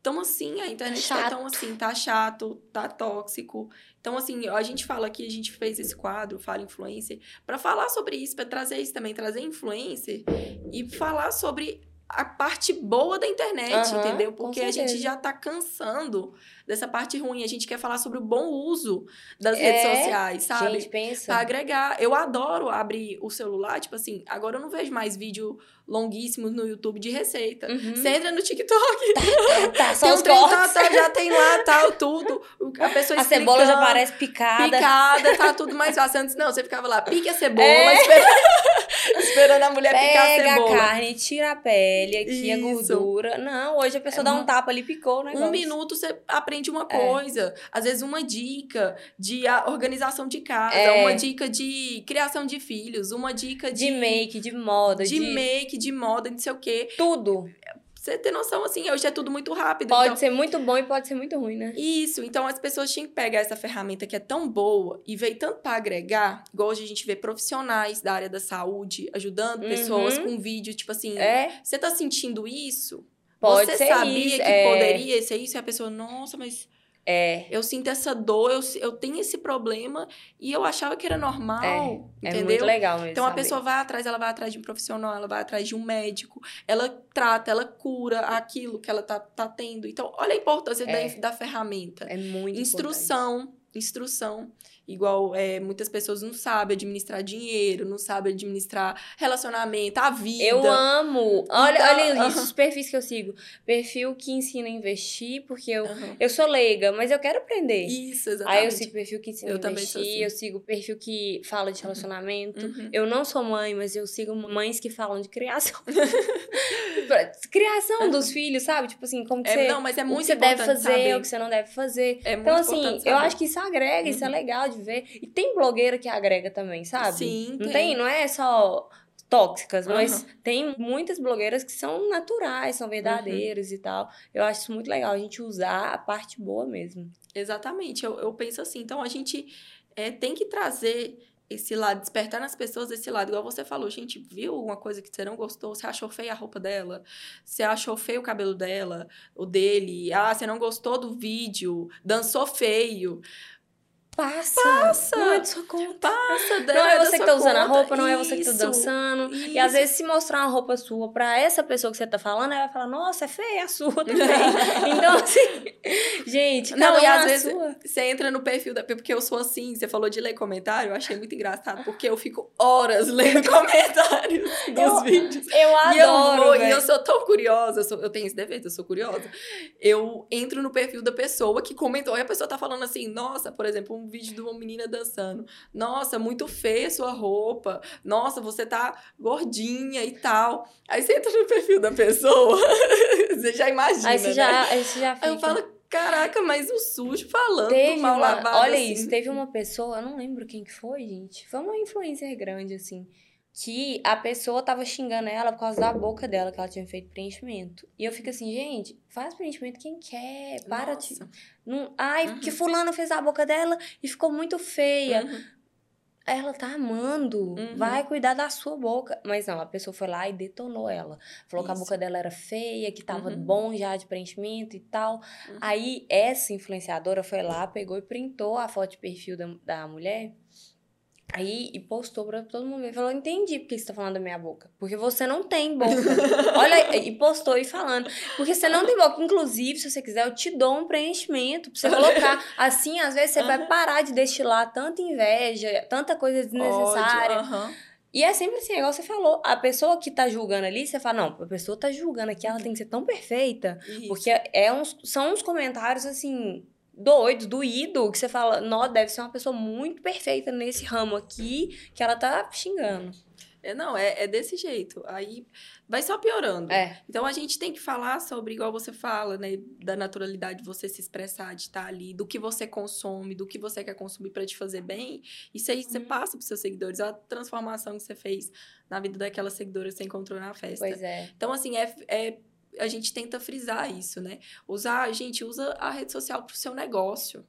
tão assim, a internet tá Chato. tão assim, tá chato, tá tóxico. Então, assim, a gente fala aqui, a gente fez esse quadro, Fala Influencer, pra falar sobre isso, pra trazer isso também, trazer influencer e falar sobre a parte boa da internet, Aham, entendeu? Porque a gente já tá cansando dessa parte ruim. A gente quer falar sobre o bom uso das É, redes sociais, sabe? Gente, pensa. Pra agregar. Eu adoro abrir o celular, tipo assim, agora eu não vejo mais vídeo longuíssimos no YouTube de receita. Uhum. Você entra no TikTok, Tá, só tem um trem, tá, tá, já tem lá, tal, tudo. A pessoa A cebola já parece picada. Picada, tá tudo mais fácil. Antes, não, você ficava lá, pique a cebola, É. esperando, esperando a mulher picar a Pega a cebola. carne, tira a pele, aqui a Isso. gordura. Não, hoje a pessoa É dá um- tapa ali, picou. Um minuto você aprende uma É. coisa. Às vezes, uma dica de organização de casa, É. uma dica de criação de filhos, uma dica de, De make, de moda, de, de, make, de moda, não sei o quê. tudo. Você ter noção, assim, hoje é tudo muito rápido. Pode então... ser muito bom e pode ser muito ruim, né? Isso, então as pessoas tinham que pegar essa ferramenta que é tão boa e veio tanto para agregar, igual hoje a gente vê profissionais da área da saúde ajudando Uhum. pessoas com vídeo, tipo assim, É, você tá sentindo isso? Pode você ser sabia isso. que é, poderia ser isso? E a pessoa, nossa, mas É, eu sinto essa dor, eu, eu tenho esse problema e eu achava que era normal, é entendeu? muito legal mesmo. Então a saber. pessoa vai atrás, ela vai atrás de um profissional, ela vai atrás de um médico, ela trata, ela cura aquilo que ela tá, tá tendo. Então, olha a importância É. da, da ferramenta. É muito Instrução, instrução. Igual é, muitas pessoas não sabem administrar dinheiro, não sabem administrar relacionamento, a vida. Eu amo. Olha, Então, olha isso, os perfis que eu sigo. Perfil que ensina a investir, porque eu, Aham. eu sou leiga, mas eu quero aprender. Isso, exatamente. Aí eu sigo perfil que ensina Eu a investir, assim. eu sigo perfil que fala de relacionamento. Uhum. Eu não sou mãe, mas eu sigo mães que falam de criação. criação dos filhos, sabe? Tipo assim, como que É, você, não, mas é o muito que você deve fazer, saber. o que você não deve fazer. É Então, assim, eu acho que isso agrega, isso é Uhum. legal ver. E tem blogueira que agrega também, sabe? Sim, Não tem, não é só tóxicas, mas Aham. tem muitas blogueiras que são naturais, são verdadeiras Uhum. e tal. Eu acho isso muito legal, a gente usar a parte boa mesmo. Exatamente, eu, eu penso assim. Então a gente é, tem que trazer esse lado, despertar nas pessoas esse lado. Igual você falou, gente, viu alguma coisa que você não gostou? Você achou feia a roupa dela? Você achou feio o cabelo dela? O dele? Ah, você não gostou do vídeo? Dançou feio? Passa! Passa! Não é de sua conta. Passa, Não é da você que tá usando a conta. roupa, não é você que tá Isso, dançando. E isso. às vezes, se mostrar uma roupa sua pra essa pessoa que você tá falando, ela vai falar, nossa, é feia a sua também. então, assim, gente, Não, e um às vezes- sua. Você entra no perfil da. Porque eu sou assim, você falou de ler comentário, eu achei muito engraçado, porque eu fico horas lendo comentários dos Eu- vídeos. Eu adoro, E eu vou, e eu sou tão curiosa, eu, sou- eu tenho esse defeito, eu sou curiosa. Eu entro no perfil da pessoa que comentou, e a pessoa tá falando assim, nossa, por exemplo, um vídeo de uma menina dançando. Nossa, muito feia sua roupa. Nossa, você tá gordinha e tal. Aí você entra no perfil da pessoa, você já imagina. Aí você né? já, aí você já fica... Aí eu falo, caraca, mas o sujo falando Teve mal uma, lavado. olha assim. isso, teve uma pessoa, eu não lembro quem que foi, gente. Foi uma influencer grande, assim. Que a pessoa tava xingando ela por causa da boca dela, que ela tinha feito preenchimento. E eu fico assim, gente, faz preenchimento quem quer. Para de. Não, ai, Uhum. porque fulano fez a boca dela e ficou muito feia. Uhum. Ela tá amando. Uhum. Vai cuidar da sua boca. Mas não, a pessoa foi lá e detonou ela. Falou que a Isso. boca dela era feia, que tava Uhum. bom já de preenchimento e tal. Uhum. Aí essa influenciadora foi lá, pegou e printou a foto de perfil da, da mulher. Aí e postou pra todo mundo ver. Falou: entendi porque você tá falando da minha boca. Porque você não tem boca. Olha, e postou e falando. Porque você não tem boca. Inclusive, se você quiser, eu te dou um preenchimento pra você colocar. Assim, às vezes, você vai parar de destilar tanta inveja, tanta coisa desnecessária. Ódio. E é sempre assim, igual você falou. A pessoa que tá julgando ali, você fala, não, a pessoa tá julgando aqui, ela tem que ser tão perfeita. Isso. Porque é uns, são uns comentários, assim, doidos, doído, que você fala, nó, deve ser uma pessoa muito perfeita nesse ramo aqui, que ela tá xingando. É, não, é, é desse jeito. Aí vai só piorando. É. Então a gente tem que falar sobre, igual você fala, né? Da naturalidade de você se expressar, de estar ali, do que você consome, do que você quer consumir pra te fazer bem. Isso aí você Uhum. passa pros seus seguidores. A transformação que você fez na vida daquela seguidora que você encontrou na festa. Pois é. Então, assim, é, é- a gente tenta frisar isso, né? Usar, gente, usa a rede social pro seu negócio.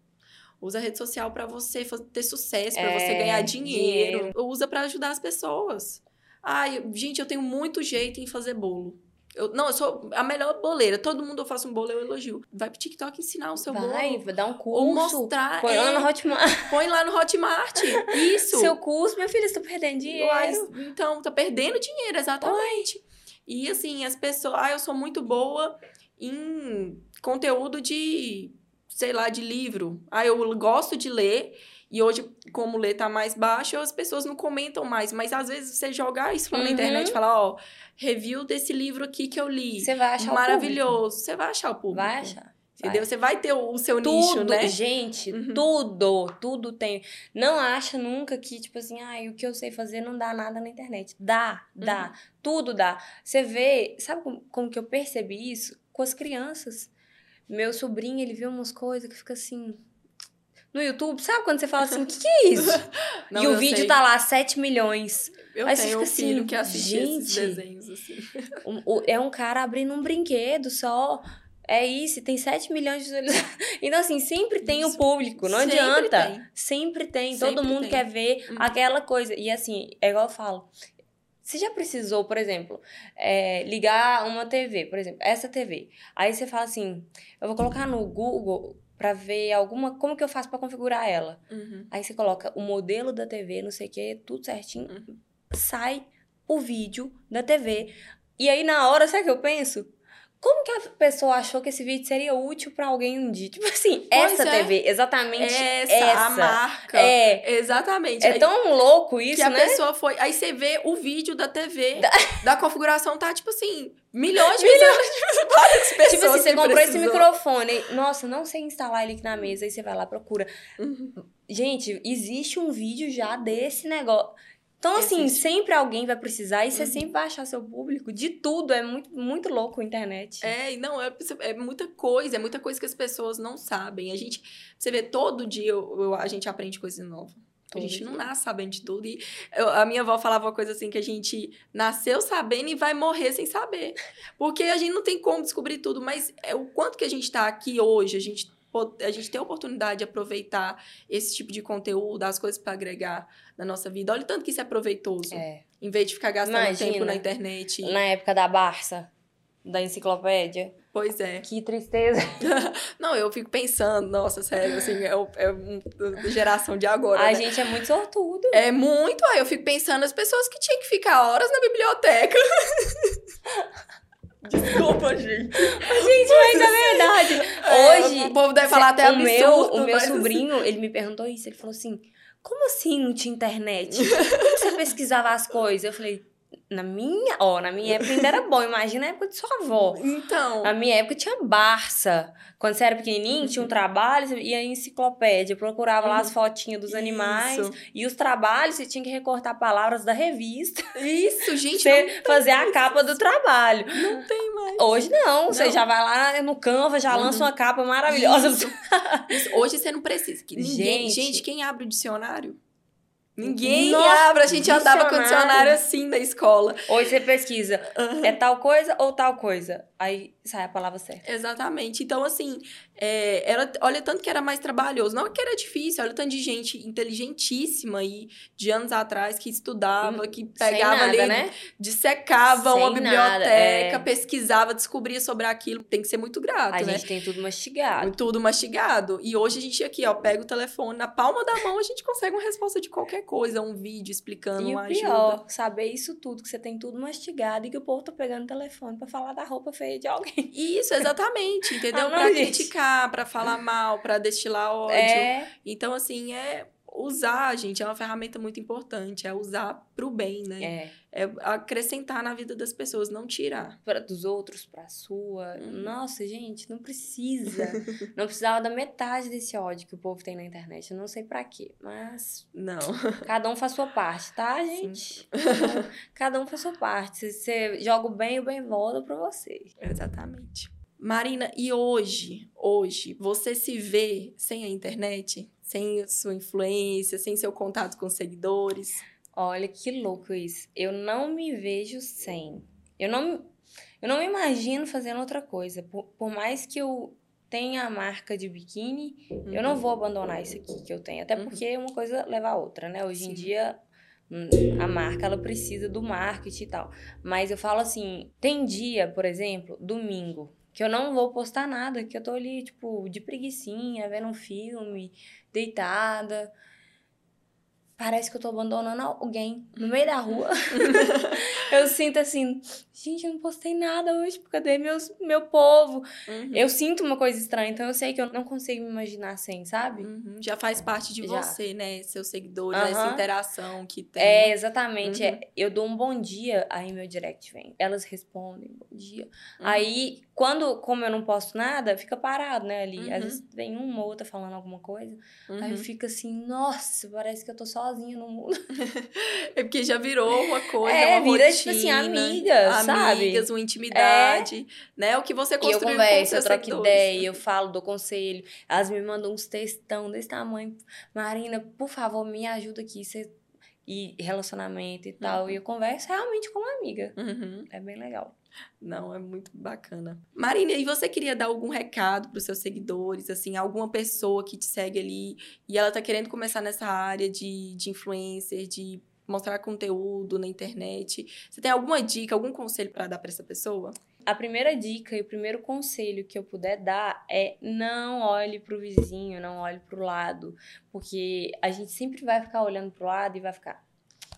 Usa a rede social para você ter sucesso, para É, você ganhar dinheiro. dinheiro. Usa para ajudar as pessoas. Ai, gente, eu tenho muito jeito em fazer bolo. Eu, não, eu sou a melhor boleira. Todo mundo eu faço um bolo, eu elogio. Vai pro TikTok ensinar o seu Vai, bolo. vai dar um Ou curso. mostrar. Põe é, lá no Hotmart. põe lá no Hotmart. Isso. Seu curso, meu filho, você tá perdendo dinheiro. Então, tá perdendo dinheiro, exatamente. E assim, as pessoas, ah, eu sou muito boa em conteúdo de, sei lá, de livro. Ah, eu gosto de ler. E hoje, como ler tá mais baixo, as pessoas não comentam mais. Mas às vezes você jogar isso lá Uhum. na internet e falar, ó, review desse livro aqui que eu li. Você vai achar Maravilhoso. Você vai achar o público. público. Vai achar. Entendeu? Você vai ter o, seu Tudo, nicho, né? gente, Uhum. tudo, tudo tem. Não acha nunca que, tipo assim, ai, o que eu sei fazer não dá nada na internet. Dá, dá, Uhum. tudo dá. Você vê, sabe como, como que eu percebi isso? Com as crianças. Meu sobrinho, ele vê umas coisas que fica assim. No YouTube, sabe quando você fala assim, o que, que é isso? Não, e o vídeo sei. tá lá, 7 milhões. Eu Aí você tenho um fica filho assim, que assiste esses desenhos, assim. Um- é um cara abrindo um brinquedo só. É isso, tem 7 milhões de visualizações. Então, assim, sempre tem o público, não Sempre adianta. tem. Sempre tem. Sempre Todo mundo tem. quer ver Uhum. aquela coisa. E assim, é igual eu falo. Você já precisou, por exemplo, é, ligar uma TV, por exemplo, essa TV. Aí você fala assim: eu vou colocar no Google pra ver alguma. Como que eu faço pra configurar ela? Uhum. Aí você coloca o modelo da TV, não sei o que, tudo certinho. Uhum. Sai o vídeo da TV. E aí, na hora, sabe o que eu penso? Como que a pessoa achou que esse vídeo seria útil pra alguém um dia? Tipo assim, Pois essa é. TV, exatamente Essa, essa. a marca. É, Exatamente. é Aí tão louco isso, que a né? pessoa foi. Aí você vê o vídeo da TV, da, configuração, tá tipo assim, milhões de pessoas. Várias pessoas. Tipo assim, você que comprou esse precisou. microfone. Nossa, não sei instalar ele aqui na mesa. Aí você vai lá, procura. Uhum. Gente, existe um vídeo já desse negócio. Então, assim, Existe. sempre alguém vai precisar e você Uhum. sempre vai achar seu público de tudo. É muito, muito louco a internet. É, e não, é, é muita coisa, é muita coisa que as pessoas não sabem. A gente, você vê, todo dia eu- eu- a gente aprende coisa nova. A gente não nasce sabendo de tudo. E eu- a minha avó falava uma coisa assim, que a gente nasceu sabendo e vai morrer sem saber. Porque a gente não tem como descobrir tudo, mas é o quanto que a gente tá aqui hoje, a gente, a gente tem a oportunidade de aproveitar esse tipo de conteúdo, as coisas para agregar na nossa vida. Olha o tanto que isso é proveitoso. É. Em vez de ficar gastando Imagina. tempo na internet. Na época da Barça, da enciclopédia. Pois é. Que tristeza. Não, eu fico pensando, nossa, sério, assim, é, é geração de agora. a né? gente é muito sortudo. É muito, aí eu fico pensando as pessoas que tinham que ficar horas na biblioteca. Desculpa, gente. Gente, mas é verdade. Hoje. É, o povo deve falar até o absurdo. meu, o meu assim, sobrinho, ele me perguntou isso. Ele falou assim: como assim não tinha internet? Como você pesquisava as coisas? Eu falei, na minha. Ó, na minha época ainda era bom. Imagina a época de sua avó. Então, Na minha época tinha Barça. Quando você era pequenininho, tinha um trabalho, você ia em enciclopédia, procurava lá as fotinhas dos animais. Isso. E os trabalhos, você tinha que recortar palavras da revista. isso, gente, Você fazer a capa do trabalho. não tem mais. Hoje não, você Não. já vai lá no Canva, já Uhum. lança uma capa maravilhosa. Isso. Isso, Hoje você não precisa. que Ninguém, Gente. gente, quem abre o dicionário? Ninguém Nossa, abre. A gente andava com o dicionário. assim na escola. Hoje você pesquisa, é tal coisa ou tal coisa? Aí sai a palavra certa. Exatamente. Então, assim, é, era, olha tanto que era mais trabalhoso. Não que era difícil, olha tanto de gente inteligentíssima aí, de anos atrás, que estudava, que pegava Hum, nada, ali, né? dissecava uma Sem nada, biblioteca, é. pesquisava, descobria sobre aquilo. Tem que ser muito grato, A né? gente tem tudo mastigado. Tudo mastigado. E hoje a gente aqui, ó, pega o telefone, na palma da mão a gente consegue uma resposta de qualquer coisa, um vídeo explicando, E uma o ajuda. pior, saber isso tudo, que você tem tudo mastigado e que o povo tá pegando o telefone pra falar da roupa feia de alguém. Isso, exatamente, entendeu? Ah, gente. criticar, pra falar mal, pra destilar ódio. É, Então, assim, é usar, gente, é uma ferramenta muito importante. É usar pro bem, né? é. É, acrescentar na vida das pessoas, não tirar. Pra, dos outros, pra sua. Uhum. Nossa, gente, não precisa. não precisava da metade desse ódio que o povo tem na internet. Eu não sei pra quê, mas Não. Cada um faz sua parte, tá, gente? Cada um, cada um faz sua parte. Se você joga o bem, o bem volta pra você. Exatamente. Marina, e hoje, hoje, você se vê sem a internet? Sem sua influência, sem seu contato com seguidores? Olha que louco isso. Eu não me vejo sem. Eu não, eu não me imagino fazendo outra coisa. Por, por mais que eu tenha a marca de biquíni, eu não vou abandonar isso aqui que eu tenho. Até Uhum. porque uma coisa leva a outra, né? Hoje em Sim. dia, hum, a marca, ela precisa do marketing e tal. Mas eu falo assim, tem dia, por exemplo, domingo, que eu não vou postar nada, que eu tô ali, tipo, de preguicinha, vendo um filme, deitada. Parece que eu tô abandonando alguém no meio da rua. eu sinto assim, gente, eu não postei nada hoje, cadê meus, meu povo? Uhum. Eu sinto uma coisa estranha, então eu sei que eu não consigo me imaginar sem, sabe? Uhum. Já faz parte de Já. você, né? Seus seguidores, uhum. essa interação que tem. É, exatamente. É, eu dou um bom dia, aí meu direct vem. Elas respondem, bom dia. Uhum. Aí, quando, como eu não posto nada, fica parado, né, ali. Às vezes vem uma ou outra falando alguma coisa. Aí eu fico assim, nossa, parece que eu tô sozinha no mundo. é porque já virou uma coisa, é, uma vira, rotina, tipo assim, amigas, sabe? Amigas, uma intimidade, é. né? O que você construiu e eu converso, eu troco ideia, eu falo, dou conselho. Elas me mandam uns textão desse tamanho. Marina, por favor, me ajuda aqui. Você e relacionamento e tal. Uhum. E eu converso realmente com uma amiga. Uhum. É bem legal. Não, é muito bacana. Marina, e você queria dar algum recado para os seus seguidores, assim, alguma pessoa que te segue ali e ela tá querendo começar nessa área de, de influencer, de mostrar conteúdo na internet? Você tem alguma dica, algum conselho para dar para essa pessoa? A primeira dica e o primeiro conselho que eu puder dar é não olhe para o vizinho, não olhe para o lado, porque a gente sempre vai ficar olhando para o lado e vai ficar,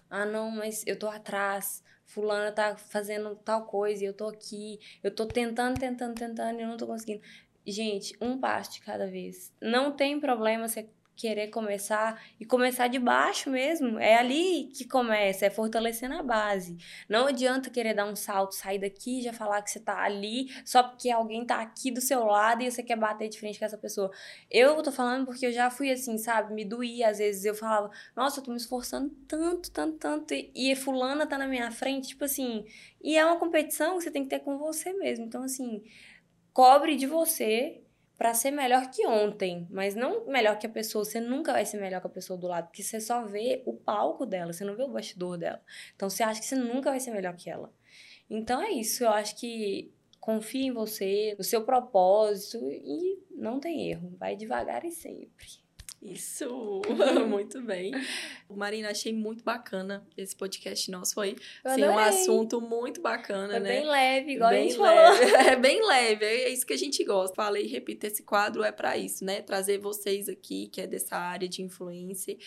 ah não, mas eu tô atrás, fulana tá fazendo tal coisa e eu tô aqui, eu tô tentando, tentando, tentando e eu não tô conseguindo. Gente, um passo de cada vez. Não tem problema você querer começar e começar de baixo mesmo. É ali que começa, é fortalecendo a base. Não adianta querer dar um salto, sair daqui e já falar que você tá ali só porque alguém tá aqui do seu lado e você quer bater de frente com essa pessoa. Eu tô falando porque eu já fui assim, sabe? Me doía, às vezes eu falava, nossa, eu tô me esforçando tanto, tanto, tanto e, e fulana tá na minha frente, tipo assim. E é uma competição que você tem que ter com você mesmo. Então, assim, cobre de você para ser melhor que ontem, mas não melhor que a pessoa. Você nunca vai ser melhor que a pessoa do lado, porque você só vê o palco dela, você não vê o bastidor dela. Então você acha que você nunca vai ser melhor que ela. Então é isso, eu acho que confie em você, no seu propósito e não tem erro. Vai devagar e sempre. Isso, muito bem. Marina, achei muito bacana esse podcast nosso. Foi assim, um assunto muito bacana, Foi né? Bem leve, igual bem a gente leve. falou. É bem leve, é isso que a gente gosta. Falei e repito, esse quadro é para isso, né? Trazer vocês aqui, que é dessa área de influência,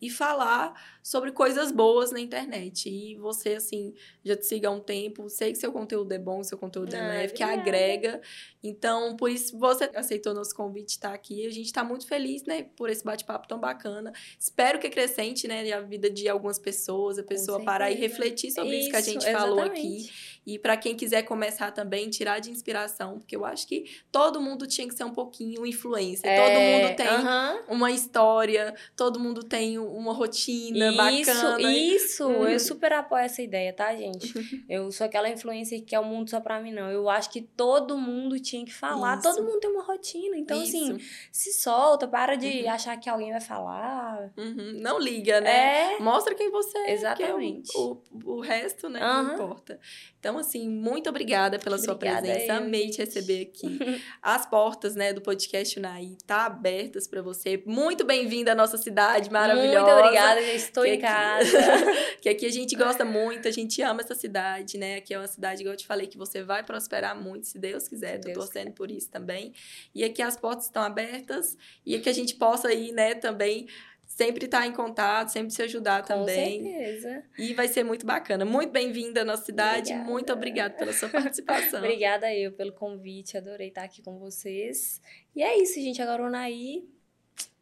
e falar sobre coisas boas na internet. E você, assim, já te siga há um tempo, sei que seu conteúdo é bom, seu conteúdo é leve, que agrega. Então, por isso você aceitou nosso convite estar aqui. A gente está muito feliz, né, por esse bate-papo tão bacana. Espero que acrescente, né, a vida de algumas pessoas, a pessoa parar e refletir sobre isso, isso que a gente exatamente. falou aqui. E para quem quiser começar também, tirar de inspiração, porque eu acho que todo mundo tinha que ser um pouquinho influencer. É, todo mundo tem uh -huh. uma história, todo mundo tem uma rotina isso, bacana. Isso, hum. eu super apoio essa ideia, tá, gente? eu sou aquela influencer que quer o mundo só pra mim, não. Eu acho que todo mundo tinha que falar. Isso. Todo mundo tem uma rotina. Então, assim, isso. assim, se solta, para de uhum. achar que alguém vai falar. Uhum. Não liga, né? É. Mostra quem você é. Exatamente. É o, o, o, resto, né? Uhum. Não importa. Então, assim, muito obrigada pela obrigada sua presença. Eu, Amei gente. te receber aqui. As portas, né, do podcast Unai tá abertas para você. Muito bem-vinda à nossa cidade maravilhosa. Muito obrigada, já estou em casa. que aqui a gente gosta muito, a gente ama essa cidade, né? Aqui é uma cidade, igual eu te falei, que você vai prosperar muito, se Deus quiser. Se Tô Deus torcendo por isso também. E aqui as portas estão abertas e que a gente possa ir, né, também sempre estar tá em contato, sempre se ajudar Com também. Com certeza. E vai ser muito bacana. Muito bem-vinda à nossa cidade. Obrigada. Muito obrigada pela sua participação. obrigada eu pelo convite. Adorei estar aqui com vocês. E é isso, gente. Agora o Naí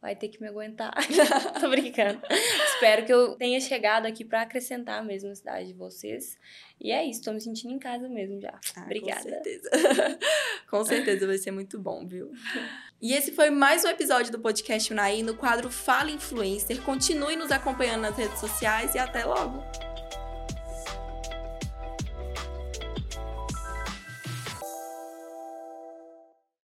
vai ter que me aguentar. Tô brincando. Espero que eu tenha chegado aqui para acrescentar mesmo a cidade de vocês. E é isso, tô me sentindo em casa mesmo já. Ah, Obrigada. Com certeza. com certeza vai ser muito bom, viu? E esse foi mais um episódio do podcast Unai no quadro Fala Influencer. Continue nos acompanhando nas redes sociais e até logo!